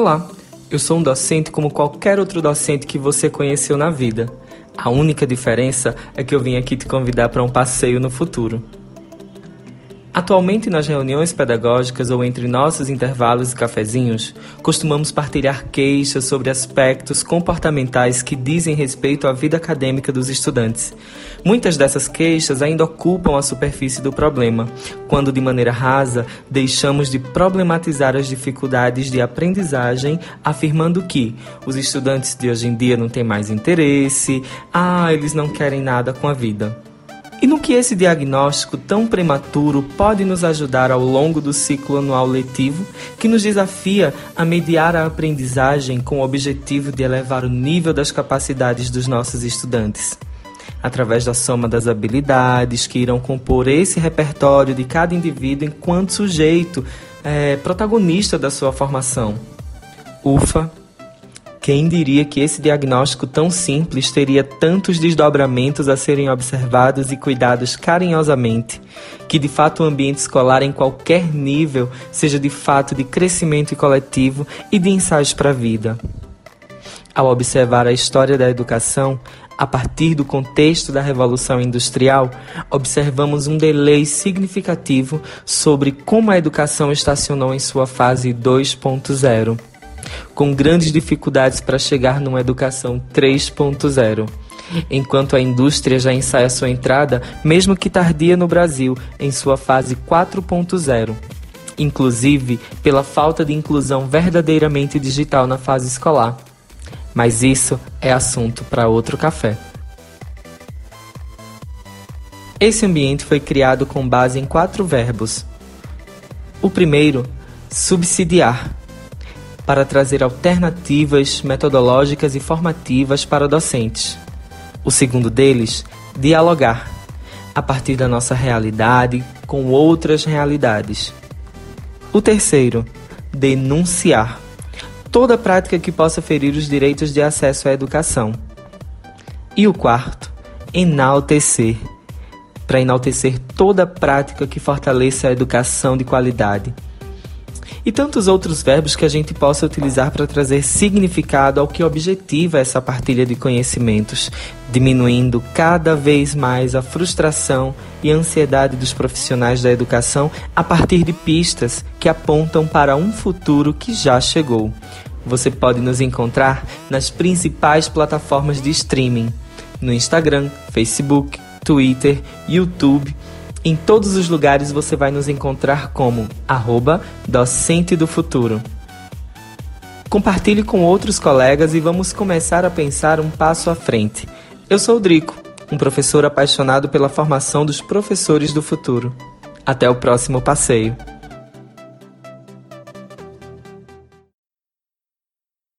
Olá, eu sou um docente como qualquer outro docente que você conheceu na vida. A única diferença é que eu vim aqui te convidar para um passeio no futuro. Atualmente, nas reuniões pedagógicas ou entre nossos intervalos e cafezinhos, costumamos partilhar queixas sobre aspectos comportamentais que dizem respeito à vida acadêmica dos estudantes. Muitas dessas queixas ainda ocupam a superfície do problema, quando de maneira rasa deixamos de problematizar as dificuldades de aprendizagem, afirmando que os estudantes de hoje em dia não têm mais interesse, ah, eles não querem nada com a vida. E no que esse diagnóstico tão prematuro pode nos ajudar ao longo do ciclo anual letivo, que nos desafia a mediar a aprendizagem com o objetivo de elevar o nível das capacidades dos nossos estudantes? Através da soma das habilidades que irão compor esse repertório de cada indivíduo enquanto sujeito é, protagonista da sua formação. Ufa, quem diria que esse diagnóstico tão simples teria tantos desdobramentos a serem observados e cuidados carinhosamente, que de fato o ambiente escolar em qualquer nível seja de fato de crescimento coletivo e de ensaios para a vida. Ao observar a história da educação, a partir do contexto da Revolução Industrial, observamos um delay significativo sobre como a educação estacionou em sua fase 2.0 com grandes dificuldades para chegar numa educação 3.0. Enquanto a indústria já ensaia sua entrada, mesmo que tardia no Brasil, em sua fase 4.0 inclusive pela falta de inclusão verdadeiramente digital na fase escolar. Mas isso é assunto para outro café. Esse ambiente foi criado com base em quatro verbos. O primeiro, subsidiar, para trazer alternativas metodológicas e formativas para docentes. O segundo deles, dialogar, a partir da nossa realidade com outras realidades. O terceiro, denunciar, toda prática que possa ferir os direitos de acesso à educação. E o quarto, enaltecer, para enaltecer toda prática que fortaleça a educação de qualidade e tantos outros verbos que a gente possa utilizar para trazer significado ao que objetiva essa partilha de conhecimentos, diminuindo cada vez mais a frustração e ansiedade dos profissionais da educação a partir de pistas que apontam para um futuro que já chegou. Você pode nos encontrar nas principais plataformas de streaming: no Instagram, Facebook, Twitter, YouTube em todos os lugares você vai nos encontrar como arroba Docente do Futuro. Compartilhe com outros colegas e vamos começar a pensar um passo à frente. Eu sou o Drico, um professor apaixonado pela formação dos professores do futuro. Até o próximo passeio.